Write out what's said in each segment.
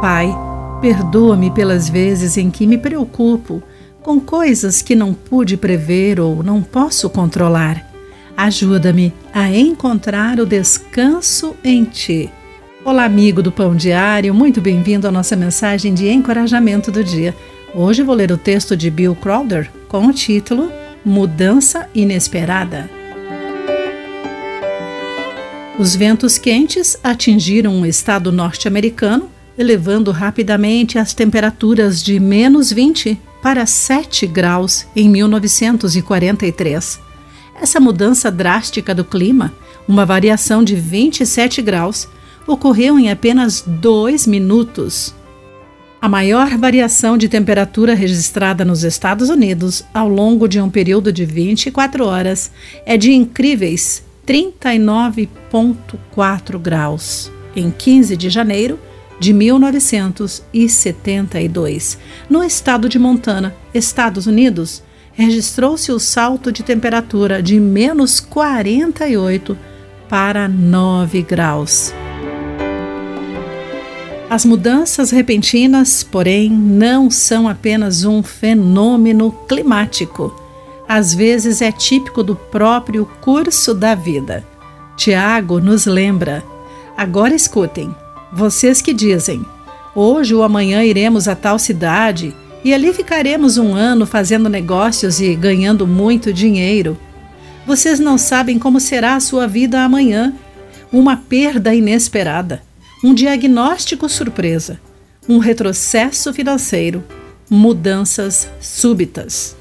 Pai, perdoa-me pelas vezes em que me preocupo com coisas que não pude prever ou não posso controlar. Ajuda-me a encontrar o descanso em Ti. Olá, amigo do Pão Diário, muito bem-vindo à nossa mensagem de encorajamento do dia. Hoje vou ler o texto de Bill Crowder com o título Mudança Inesperada. Os ventos quentes atingiram o estado norte-americano, elevando rapidamente as temperaturas de menos 20 para 7 graus em 1943. Essa mudança drástica do clima, uma variação de 27 graus, ocorreu em apenas dois minutos. A maior variação de temperatura registrada nos Estados Unidos ao longo de um período de 24 horas é de incríveis 39,4 graus, em 15 de janeiro de 1972, no estado de Montana, Estados Unidos, registrou-se o salto de temperatura de menos 48 para 9 graus. As mudanças repentinas, porém, não são apenas um fenômeno climático. Às vezes é típico do próprio curso da vida. Tiago nos lembra. Agora escutem, vocês que dizem: hoje ou amanhã iremos a tal cidade e ali ficaremos um ano fazendo negócios e ganhando muito dinheiro. Vocês não sabem como será a sua vida amanhã. Uma perda inesperada um diagnóstico surpresa, um retrocesso financeiro, mudanças súbitas.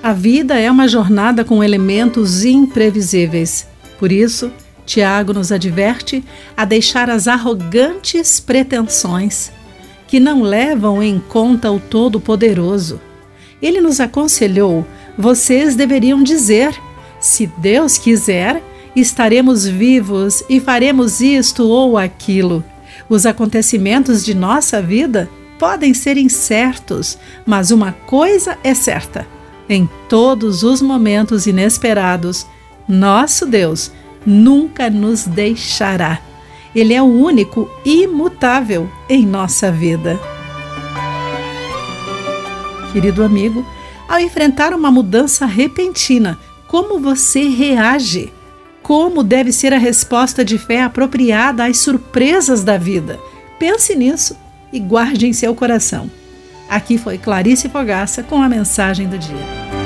A vida é uma jornada com elementos imprevisíveis. Por isso, Tiago nos adverte a deixar as arrogantes pretensões que não levam em conta o Todo-Poderoso. Ele nos aconselhou: vocês deveriam dizer, se Deus quiser, estaremos vivos e faremos isto ou aquilo. Os acontecimentos de nossa vida podem ser incertos, mas uma coisa é certa: em todos os momentos inesperados, nosso Deus nunca nos deixará. Ele é o único imutável em nossa vida. Querido amigo, ao enfrentar uma mudança repentina, como você reage? como deve ser a resposta de fé apropriada às surpresas da vida. Pense nisso e guarde em seu coração. Aqui foi Clarice Fogaça com a mensagem do dia.